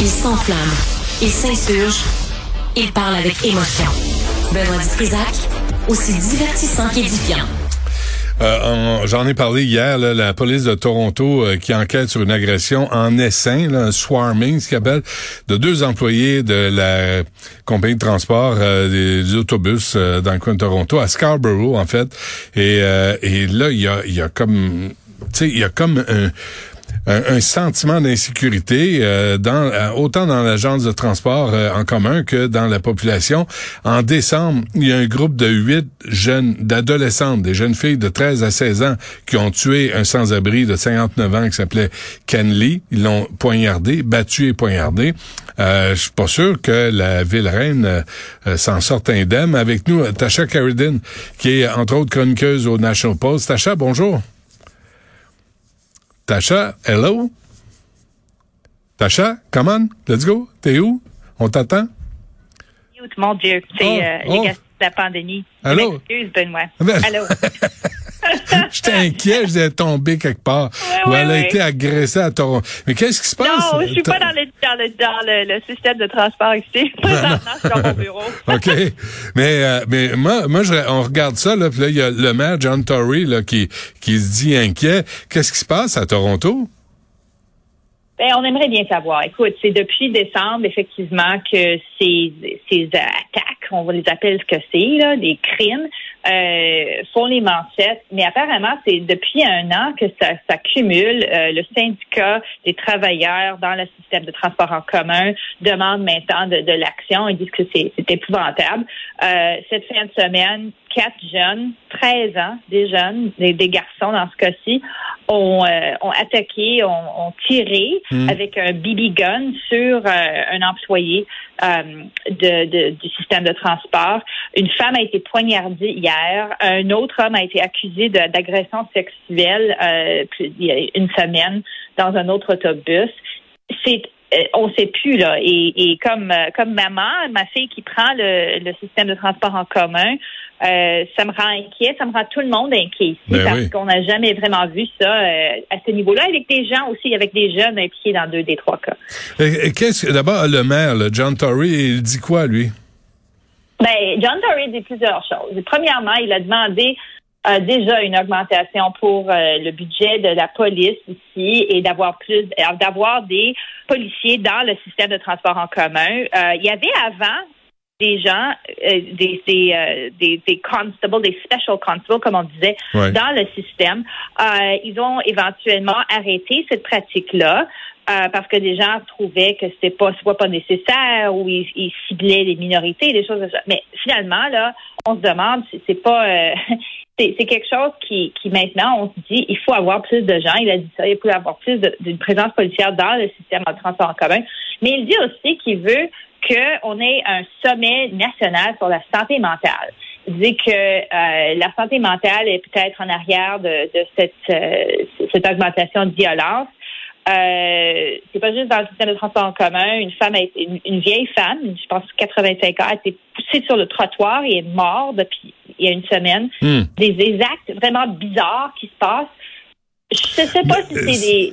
Il s'enflamme, il s'insurge, il parle avec émotion. Benoît Dutrisac, aussi divertissant qu'édifiant. Euh, J'en ai parlé hier, là, la police de Toronto euh, qui enquête sur une agression en essaim, là, un swarming, ce qu'on appelle, de deux employés de la compagnie de transport euh, des, autobus euh, dans le coin de Toronto, à Scarborough en fait. Et, et là, il y a, y a comme, tu sais, il y a comme un un, sentiment d'insécurité euh, dans euh, autant dans l'agence de transport euh, en commun que dans la population. En décembre, il y a un groupe de huit jeunes, d'adolescentes, des jeunes filles de 13 à 16 ans qui ont tué un sans-abri de 59 ans qui s'appelait Ken Lee. Ils l'ont poignardé, battu et poignardé. Euh, je suis pas sûr que la ville reine s'en sorte indemne. Avec nous, Tasha Carradine, qui est entre autres chroniqueuse au National Post. Tasha, bonjour. Tasha, hello? Tasha, come on, let's go. T'es où? On t'attend? Mon Dieu, c'est oh, euh, les oh. gars de la pandémie. Allô? Excuse, Benoît. Ben, Allô? J'étais inquiet, je disais tomber quelque part. Ouais, ou elle ouais, a été agressée à Toronto. Mais qu'est-ce qui se passe? Non, je suis pas dans le, dans le, dans le, le système de transport ici. Présentement, je suis dans mon bureau. OK. Mais, euh, mais moi, moi je, on regarde ça, là, puis là, il y a le maire John Tory là, qui, qui se dit inquiet. Qu'est-ce qui se passe à Toronto? Ben, on aimerait bien savoir. Écoute, c'est depuis décembre, effectivement, que ces, ces attaques, on va les appeler ce que c'est, là, des crimes, euh, font les manchettes. Mais apparemment, c'est depuis un an que ça, ça cumule. Euh, le syndicat des travailleurs dans le système de transport en commun demande maintenant de, de l'action. Ils disent que c'est épouvantable. Euh, cette fin de semaine, quatre jeunes, 13 ans, des jeunes, des, des garçons dans ce cas-ci, ont, euh, ont attaqué, ont, ont tiré hmm. avec un BB gun sur euh, un employé euh, de, du système de transport. Une femme a été poignardée hier. Un autre homme a été accusé d'agression sexuelle il y a une semaine dans un autre autobus. C'est on sait plus là. Et, et comme comme maman, ma fille qui prend le, le système de transport en commun, euh, ça me rend inquiet, ça me rend tout le monde inquiet ici Ben parce oui. qu'on n'a jamais vraiment vu ça euh, à ce niveau-là, avec des gens aussi, avec des jeunes impliqués dans deux des trois cas. Et- et Qu'est-ce que d'abord le maire, là, John Tory, il dit quoi lui? Ben, John Tory dit plusieurs choses. Premièrement, il a demandé euh, déjà une augmentation pour euh, le budget de la police ici et d'avoir plus, euh, d'avoir des policiers dans le système de transport en commun. Euh, il y avait avant des gens, euh, des, des, euh, des, des constables, des special constables, comme on disait, Ouais. dans le système. Euh, ils ont éventuellement arrêté cette pratique-là. Euh, parce que des gens trouvaient que c'était pas soit pas nécessaire ou ils, ils ciblaient les minorités, des choses comme ça. Mais finalement, là, on se demande c'est pas euh, c'est quelque chose qui, qui maintenant on se dit il faut avoir plus de gens. Il a dit ça, il faut avoir plus d'une présence policière dans le système de transport en commun. Mais il dit aussi qu'il veut qu'on ait un sommet national sur la santé mentale. Dit que euh, la santé mentale est peut-être en arrière de, de cette, euh, cette augmentation de violence. Euh, c'est pas juste dans le système de transport en commun. Une femme, a été, une, une vieille femme, je pense 85 ans, a été poussée sur le trottoir et est morte depuis il y a une semaine. Hmm. Des, des actes vraiment bizarres qui se passent. Je sais pas si c'est des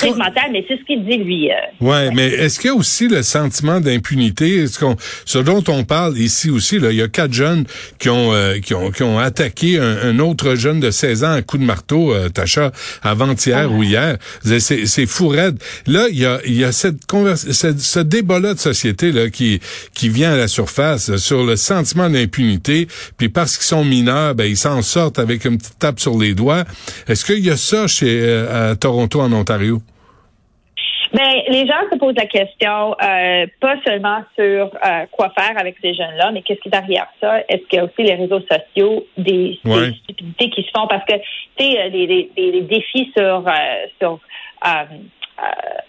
Qu'on- mentales, mais c'est ce qu'il dit lui. euh. Ouais, mais est-ce qu'il y a aussi le sentiment d'impunité? Est-ce qu'on, ce dont on parle ici aussi là, il y a quatre jeunes qui ont euh, qui ont qui ont attaqué un, un autre jeune de 16 ans à coup de marteau, euh, Tacha, avant-hier ou hier. C'est c'est fou raide. Là, il y a il y a cette convers ce, ce débat-là de société là qui qui vient à la surface euh, sur le sentiment d'impunité, puis parce qu'ils sont mineurs, ben ils s'en sortent avec une petite tape sur les doigts. Est-ce qu'il y a ça chez euh, à Toronto en Ontario? Ben, les gens se posent la question, euh, pas seulement sur euh, quoi faire avec ces jeunes-là, mais qu'est-ce qui est derrière ça? Est-ce qu'il y a aussi les réseaux sociaux, des, des stupidités qui se font? Parce que, tu sais, euh, les, les, les- les défis sur, euh, sur euh,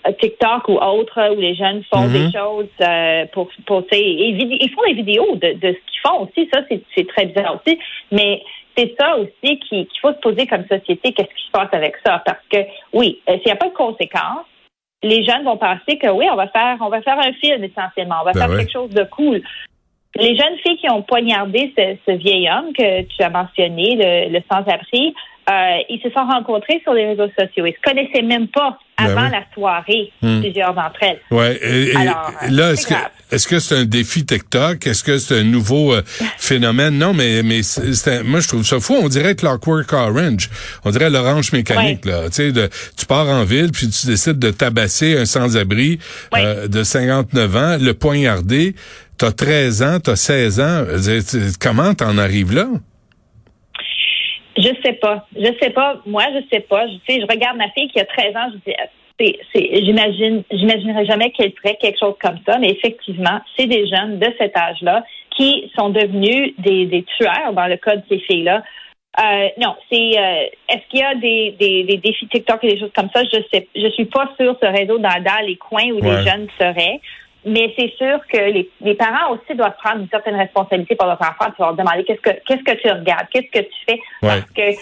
euh, TikTok ou autres, où les jeunes font Mhm. des choses euh, pour, pour ils font des vidéos de, de ce qu'ils font aussi. Ça, c'est c'est très bizarre aussi. Mais c'est ça aussi qui- qu'il faut se poser comme société. Qu'est-ce qui se passe avec ça? Parce que, oui, s'il n'y a pas de conséquences, les jeunes vont penser que oui, on va faire, on va faire un film essentiellement, on va Ben faire ouais. quelque chose de cool. Les jeunes filles qui ont poignardé ce, ce vieil homme que tu as mentionné, le, le sans-abri, Euh, ils se sont rencontrés sur les réseaux sociaux. Ils se connaissaient même pas Ben avant oui. la soirée, Hmm. plusieurs d'entre elles. Ouais. Et, et Alors, euh, là, est-ce que est-ce que c'est un défi TikTok? Est-ce que c'est un nouveau euh, phénomène? Non, mais mais c'est, moi je trouve ça fou. On dirait Clockwork Orange. On dirait l'orange mécanique là. Tu sais, de- tu pars en ville puis tu décides de tabasser un sans-abri Ouais. euh, de 59 ans, le poignarder. T'as 13 ans, t'as 16 ans. Comment t'en arrives là? Je sais pas. Je sais pas. Moi, je sais pas. Je sais, je regarde ma fille qui a 13 ans, je dis c'est, c'est, j'imagine, j'imaginerais jamais qu'elle ferait quelque chose comme ça, mais effectivement, c'est des jeunes de cet âge-là qui sont devenus des, des tueurs dans le cas de ces filles-là. Euh, non, c'est euh, est-ce qu'il y a des, des, des défis TikTok et des choses comme ça? Je sais je suis pas sûre ce réseau dans, dans les coins où Ouais. les jeunes seraient. Mais c'est sûr que les, les parents aussi doivent prendre une certaine responsabilité pour leurs enfants, puis leur demander qu'est-ce que qu'est-ce que tu regardes, qu'est-ce que tu fais, Ouais. parce que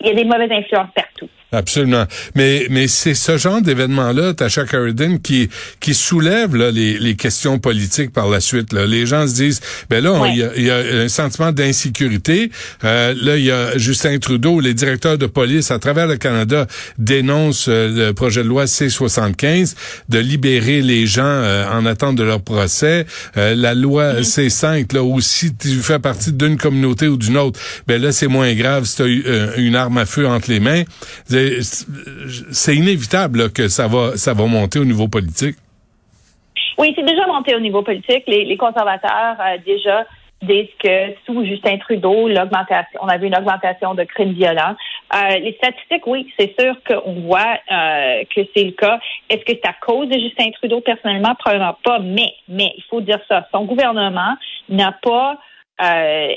il y a des mauvaises influences partout. Absolument. Mais mais c'est ce genre d'événement-là, Tasha Carradine, qui qui soulève là, les, les questions politiques par la suite. Là. Les gens se disent, ben là, on- Ouais. il y, a, il y a un sentiment d'insécurité. Euh, là, il y a Justin Trudeau, les directeurs de police à travers le Canada dénoncent euh, le projet de loi C75 de libérer les gens euh, en attente de leur procès. Euh, la loi C5, là aussi, tu fais partie d'une communauté ou d'une autre, ben là, c'est moins grave si tu as eu, euh, une arme à feu entre les mains. C'est- inévitable que ça va ça va monter au niveau politique. Oui, c'est déjà monté au niveau politique. Les, les conservateurs euh, déjà disent que sous Justin Trudeau, l'augmentation, on a vu une augmentation de crimes violents. Euh, les statistiques, oui, c'est sûr qu'on voit euh, que c'est le cas. Est-ce que c'est à cause de Justin Trudeau? Personnellement? Probablement pas. Mais, mais il faut dire ça. Son gouvernement n'a pas euh,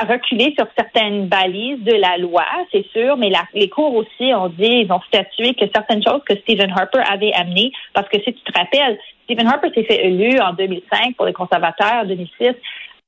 à reculer sur certaines balises de la loi, c'est sûr, mais la- les cours aussi ont dit, ils ont statué que certaines choses que Stephen Harper avait amenées, parce que si tu te rappelles, Stephen Harper s'est fait élu en 2005 pour les conservateurs, en 2006,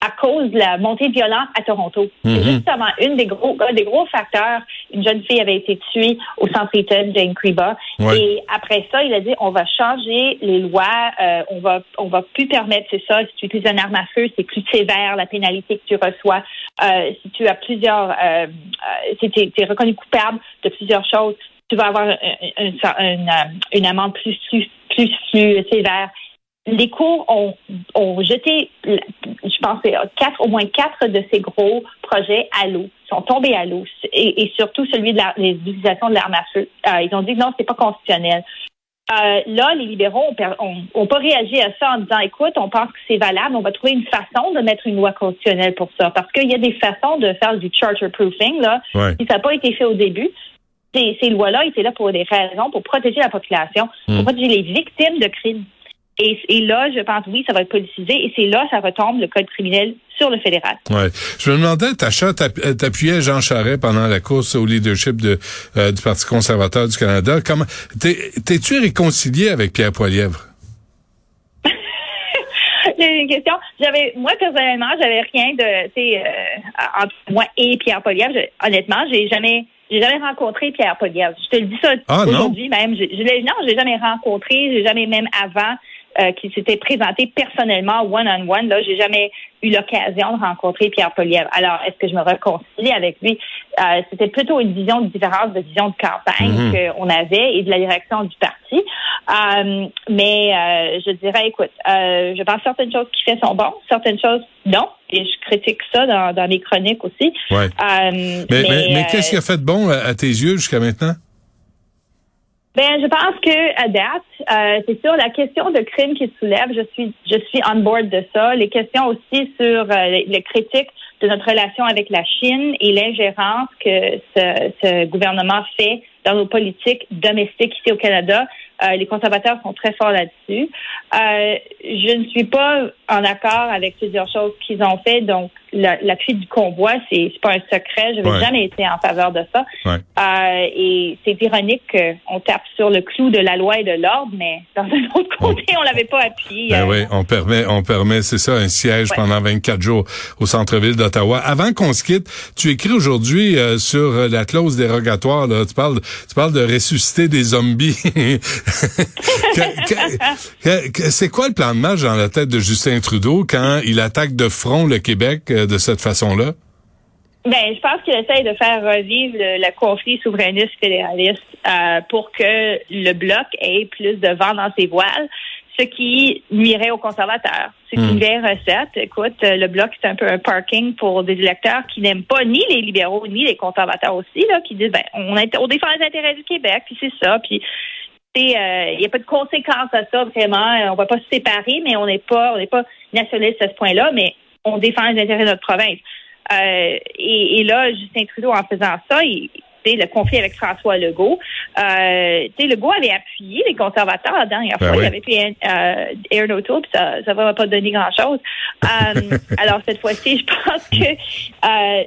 à cause de la montée de violence à Toronto. Mhm. C'est justement une des gros, un des gros facteurs. Une jeune fille avait été tuée au centre Eaton, Jane Kriba. Ouais. Et après ça, il a dit, on va changer les lois, euh, on va, on va plus permettre, c'est ça, si tu utilises une arme à feu, c'est plus sévère la pénalité que tu reçois. Euh, si tu as plusieurs, euh, euh, si tu es, reconnu coupable de plusieurs choses, tu vas avoir un- un- un- une, euh, une amende plus, plus, plus sévère. Les cours ont, ont jeté, je pense, quatre, au moins quatre de ces gros projets à l'eau, sont tombés à l'eau, et, et surtout celui de l'utilisation de l'arme à feu. Euh, ils ont dit non, c'est pas constitutionnel. Euh, là, les libéraux ont, per- ont- ont pas réagi à ça en disant, écoute, on pense que c'est valable, on va trouver une façon de mettre une loi constitutionnelle pour ça, parce qu'il y a des façons de faire du charter proofing là. Ouais. Si ça n'a pas été fait au début, ces, ces lois-là étaient là pour des raisons, pour protéger la population, pour protéger les victimes de crimes. Et, et là, je pense, oui, ça va être politisé, et c'est là, ça retombe le code criminel sur le fédéral. Ouais. Je me demandais, Tacha, euh, t'appuyais Jean Charest pendant la course au leadership de, euh, du Parti conservateur du Canada. Comment t'es- t'es-tu réconcilié avec Pierre Poilievre? J'ai une question. J'avais, moi personnellement, j'avais rien de, tu sais, euh, entre moi et Pierre Poliev. Je- honnêtement, j'ai jamais, j'ai jamais rencontré Pierre Poliev. Je te le dis ça Ah, aujourd'hui même. Je, je non, je l'ai jamais rencontré. J'ai jamais même avant euh, qu'il s'était présenté personnellement one on one. Là, j'ai jamais eu l'occasion de rencontrer Pierre Poliev. Alors, est-ce que je me réconcilie avec lui? Euh, C'était plutôt une vision différente de vision de campagne Mhm. qu'on avait et de la direction du parti. Euh, mais euh, je dirais, écoute, euh, je pense que certaines choses qu'il fait sont bonnes, certaines choses non, et je critique ça dans, dans mes chroniques aussi. Ouais. Euh, Mais, mais, mais qu'est-ce qu'il a fait de bon à, à tes yeux jusqu'à maintenant? Ben, je pense que à date, euh, c'est sûr la question de crime qui soulève, je suis je suis on board de ça. Les questions aussi sur euh, les, critiques de notre relation avec la Chine et l'ingérence que ce, ce gouvernement fait dans nos politiques domestiques ici au Canada. Euh, les conservateurs sont très forts là-dessus. Euh, je ne suis pas en accord avec plusieurs choses qu'ils ont fait. Donc, la- l'appui du convoi, c'est c'est pas un secret. Je n'ai Ouais. jamais été en faveur de ça. Ouais. Euh, et c'est ironique qu'on tape sur le clou de la loi et de l'ordre, mais dans un autre côté, on l'avait pas appuyé. Ben Euh, oui, on permet, on permet, c'est ça, un siège Ouais. pendant 24 jours au centre-ville d'Ottawa. Avant qu'on se quitte, tu écris aujourd'hui euh, sur euh, la clause dérogatoire. Là, tu parles, tu parles de ressusciter des zombies. C'est quoi le plan de match dans la tête de Justin Trudeau quand il attaque de front le Québec euh, de cette façon-là? Ben, je pense qu'il essaye de faire revivre le, conflit souverainiste fédéraliste euh, pour que le bloc ait plus de vent dans ses voiles, ce qui nuirait aux conservateurs. C'est une hmm. vieille recette. Écoute, le bloc, c'est un peu un parking pour des électeurs qui n'aiment pas ni les libéraux ni les conservateurs aussi, là, qui disent ben on, on défend les intérêts du Québec, puis c'est ça, puis euh, il n'y a pas de conséquences à ça vraiment. On va pas se séparer, mais on n'est pas on n'est pas nationaliste à ce point-là, mais on défend les intérêts de notre province. Euh, et, là, Justin Trudeau, en faisant ça, il, le conflit avec François Legault. Euh, Legault avait appuyé les conservateurs la dernière ben fois. Il avait fait euh, No puis ça ne va pas donner grand-chose. Euh, alors, cette fois-ci, je pense que euh,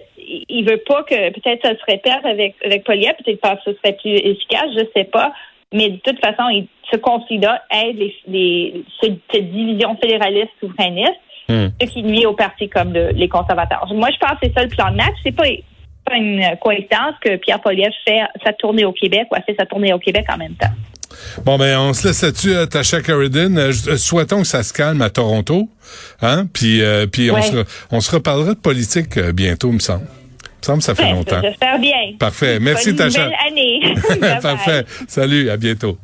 il veut pas que peut-être ça se répète avec, avec peut-être que ce serait plus efficace, je sais pas. Mais de toute façon, il, ce conflit-là aide les, les, cette division fédéraliste Hmm. ce qui nuit aux partis comme les conservateurs. Moi, je pense que c'est ça le plan de match. C'est pas pas une coïncidence que Pierre Poliev fait sa tournée au Québec ou a fait sa tournée au Québec en même temps. Bon, ben, on se laisse là-dessus, euh, Tasha Carradine. Euh, euh, souhaitons que ça se calme à Toronto. Hein? Puis, puis on, se, on se reparlera de politique bientôt, me semble. Me semble que ça fait longtemps. J'espère bien. Parfait. Merci, Bonne Tasha. Belle année. Parfait. Salut, à bientôt.